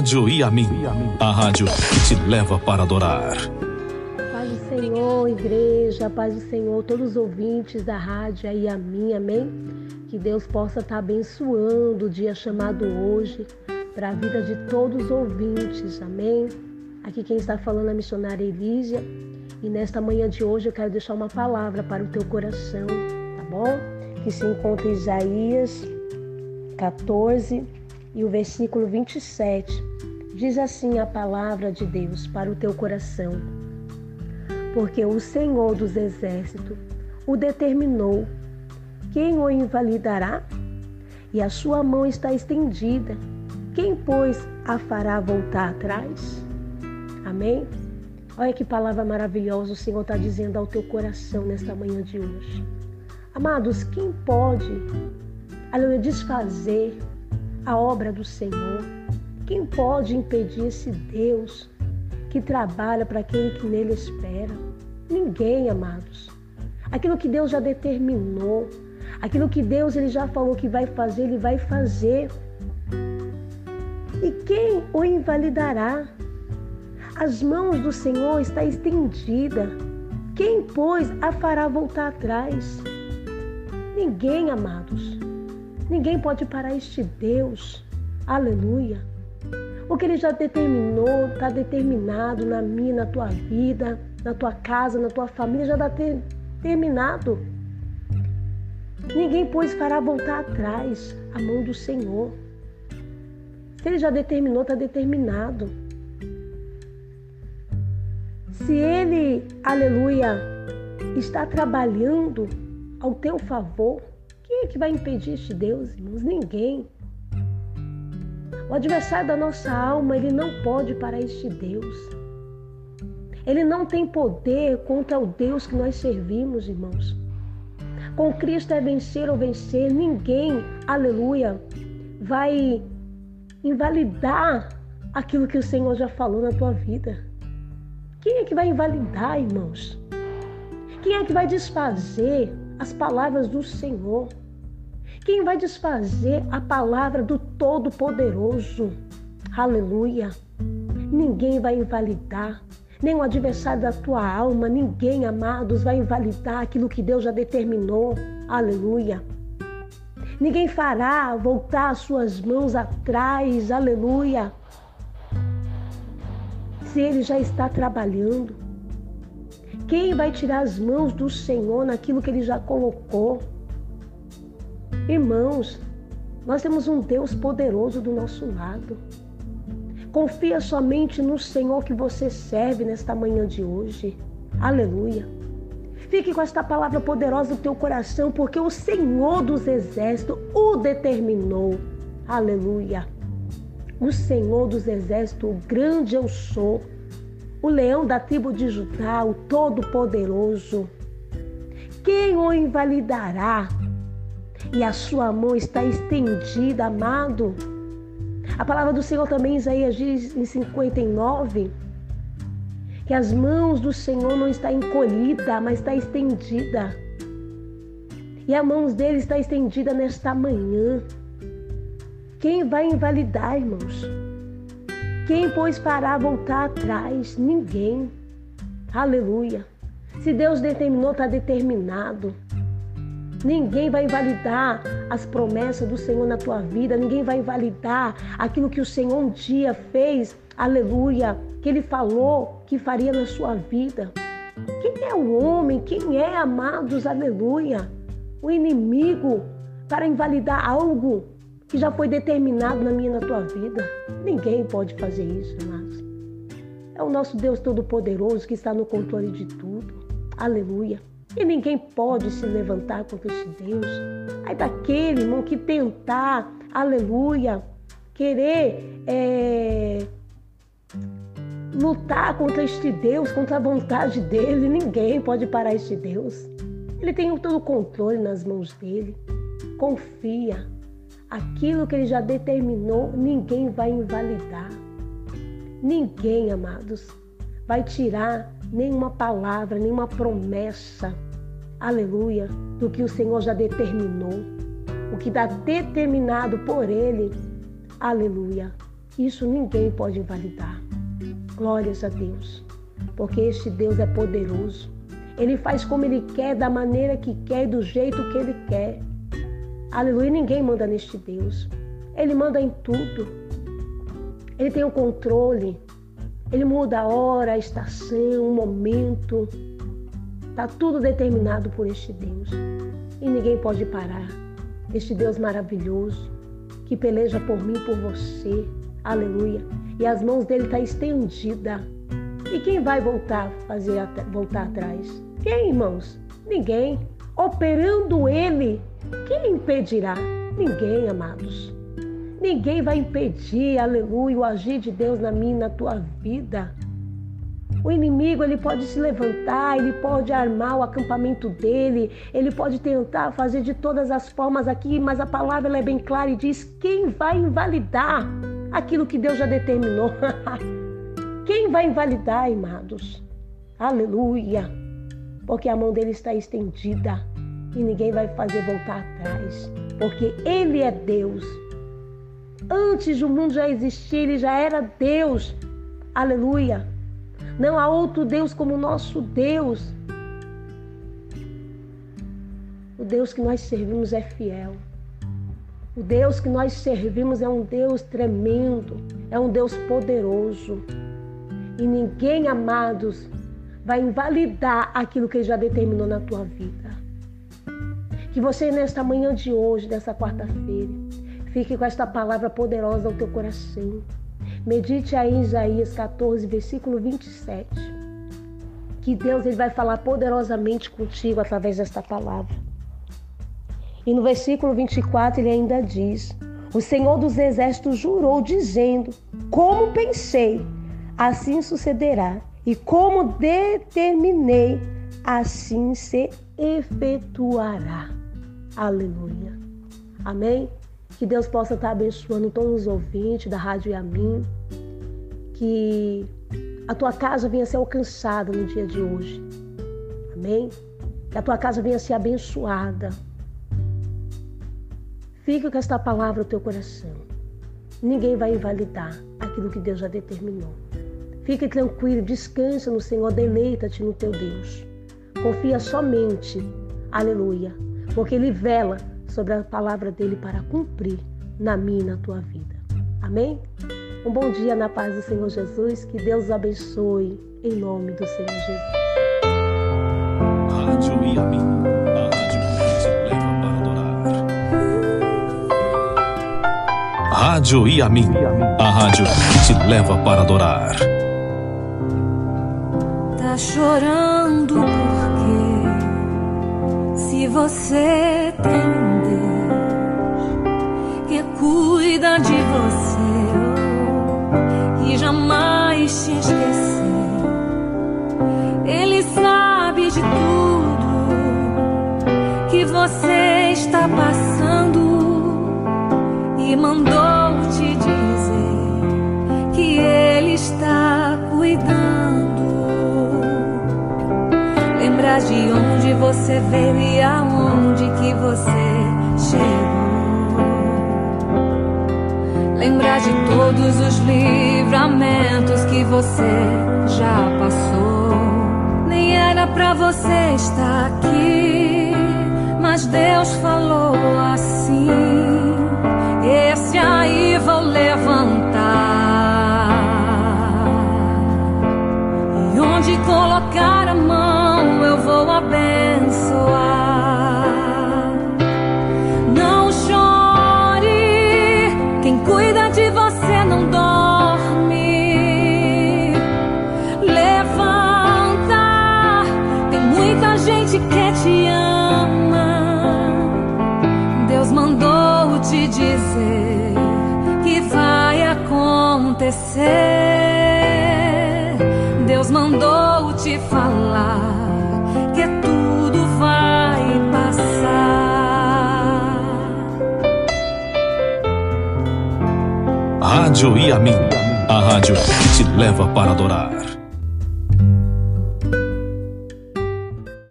Rádio Iamin, a rádio que te leva para adorar. Paz do Senhor, igreja, paz do Senhor, todos os ouvintes da rádio Iamin, amém? Que Deus possa estar abençoando o dia chamado hoje para a vida de todos os ouvintes, amém? Aqui quem está falando é a missionária Elísia e nesta manhã de hoje eu quero deixar uma palavra para o teu coração, tá bom? Que se encontra em Isaías 14 e o versículo 27. Diz assim a palavra de Deus para o teu coração. Porque o Senhor dos exércitos o determinou. Quem o invalidará? E a sua mão está estendida. Quem, pois, a fará voltar atrás? Amém? Olha que palavra maravilhosa o Senhor está dizendo ao teu coração nesta manhã de hoje. Amados, quem pode aleluia, desfazer a obra do Senhor? Quem pode impedir esse Deus que trabalha para aquele que nele espera? Ninguém, amados. Aquilo que Deus já determinou, aquilo que Deus ele já falou que vai fazer, ele vai fazer. E quem o invalidará? As mãos do Senhor está estendida. Quem, pois, a fará voltar atrás? Ninguém, amados. Ninguém pode parar este Deus. Aleluia. O que ele já determinou, está determinado na minha, na tua vida, na tua casa, na tua família, já está terminado. Ninguém, pois, fará voltar atrás a mão do Senhor. Se ele já determinou, está determinado. Se ele, aleluia, está trabalhando ao teu favor, quem é que vai impedir este Deus, irmãos? Ninguém. O adversário da nossa alma, ele não pode parar este Deus. Ele não tem poder contra o Deus que nós servimos, irmãos. Com Cristo é vencer ou vencer. Ninguém, aleluia, vai invalidar aquilo que o Senhor já falou na tua vida. Quem é que vai invalidar, irmãos? Quem é que vai desfazer as palavras do Senhor? Quem vai desfazer a palavra do Todo-Poderoso? Aleluia! Ninguém vai invalidar, nem o adversário da tua alma, ninguém, amados, vai invalidar aquilo que Deus já determinou. Aleluia! Ninguém fará voltar as suas mãos atrás. Aleluia! se ele já está trabalhando? Quem vai tirar as mãos do Senhor naquilo que ele já colocou? Irmãos, nós temos um Deus poderoso do nosso lado. Confia somente no Senhor que você serve nesta manhã de hoje. Aleluia. Fique com esta palavra poderosa no teu coração, porque o Senhor dos Exércitos o determinou. Aleluia o Senhor dos Exércitos, o grande eu sou, o leão da tribo de Judá, o Todo-Poderoso. Quem o invalidará? E a sua mão está estendida, amado. A palavra do Senhor também, Isaías diz em 59, que as mãos do Senhor não está encolhida, mas está estendida. E a mão dele está estendida nesta manhã. Quem vai invalidar, irmãos? Quem, pois, fará voltar atrás? Ninguém. Aleluia. Se Deus determinou, está determinado. Ninguém vai invalidar as promessas do Senhor na tua vida. Ninguém vai invalidar aquilo que o Senhor um dia fez. Aleluia. Que Ele falou que faria na sua vida. Quem é o homem? Quem é, amados? Aleluia. O inimigo para invalidar algo que já foi determinado na minha e na tua vida. Ninguém pode fazer isso, amados. É o nosso Deus Todo-Poderoso que está no controle de tudo. Aleluia. E ninguém pode se levantar contra esse Deus. Aí daquele irmão que tentar, aleluia, querer é, lutar contra este Deus, contra a vontade dele, ninguém pode parar este Deus. Ele tem todo o controle nas mãos dele. Confia, Aquilo que ele já determinou, ninguém vai invalidar. Ninguém, amados, vai tirar nenhuma palavra, nenhuma promessa, aleluia, do que o Senhor já determinou. O que está determinado por Ele, aleluia. Isso ninguém pode invalidar. Glórias a Deus, porque este Deus é poderoso. Ele faz como ele quer, da maneira que quer, do jeito que ele quer. Aleluia, ninguém manda neste Deus. Ele manda em tudo. Ele tem o controle. Ele muda a hora, a estação, o momento. Está tudo determinado por este Deus. E ninguém pode parar. Este Deus maravilhoso que peleja por mim por você. Aleluia. E as mãos dele estão tá estendidas. E quem vai voltar, fazer voltar atrás? Quem, irmãos? Ninguém. Operando ele, quem impedirá? Ninguém, amados. Ninguém vai impedir, aleluia, o agir de Deus na minha na tua vida. O inimigo ele pode se levantar, ele pode armar o acampamento dele, ele pode tentar fazer de todas as formas aqui, mas a palavra é bem clara e diz: quem vai invalidar aquilo que Deus já determinou? quem vai invalidar, amados? Aleluia! Porque a mão dele está estendida e ninguém vai fazer voltar atrás, porque ele é Deus. Antes do mundo já existir, ele já era Deus. Aleluia. Não há outro Deus como o nosso Deus. O Deus que nós servimos é fiel. O Deus que nós servimos é um Deus tremendo, é um Deus poderoso. E ninguém, amados, vai invalidar aquilo que ele já determinou na tua vida. Que você, nesta manhã de hoje, dessa quarta-feira, Fique com esta palavra poderosa ao teu coração. Medite aí em Isaías 14, versículo 27. Que Deus ele vai falar poderosamente contigo através desta palavra. E no versículo 24 ele ainda diz: O Senhor dos Exércitos jurou, dizendo: Como pensei, assim sucederá, e como determinei, assim se efetuará. Aleluia. Amém? Que Deus possa estar abençoando todos os ouvintes da Rádio Yamin. Que a tua casa venha ser alcançada no dia de hoje. Amém? Que a tua casa venha ser abençoada. Fica com esta palavra no teu coração. Ninguém vai invalidar aquilo que Deus já determinou. Fique tranquilo, descansa no Senhor, deleita-te no teu Deus. Confia somente, aleluia, porque Ele vela sobre a palavra dele para cumprir na minha e na tua vida. Amém? Um bom dia na paz do Senhor Jesus. Que Deus abençoe em nome do Senhor Jesus. Rádio Iami, a rádio que te leva para adorar. Rádio Iami, a rádio que te leva para adorar. Tá chorando porque se você tem cuida de você e jamais te esquecer. Ele sabe de tudo que você está passando e mandou te dizer que ele está cuidando. Lembrar de onde você veio e aonde que você chegou. Lembrar de todos os livramentos que você já passou. Nem era pra você estar aqui, mas Deus falou assim: te falar que tudo vai passar. Rádio Iamin, a rádio que te leva para adorar.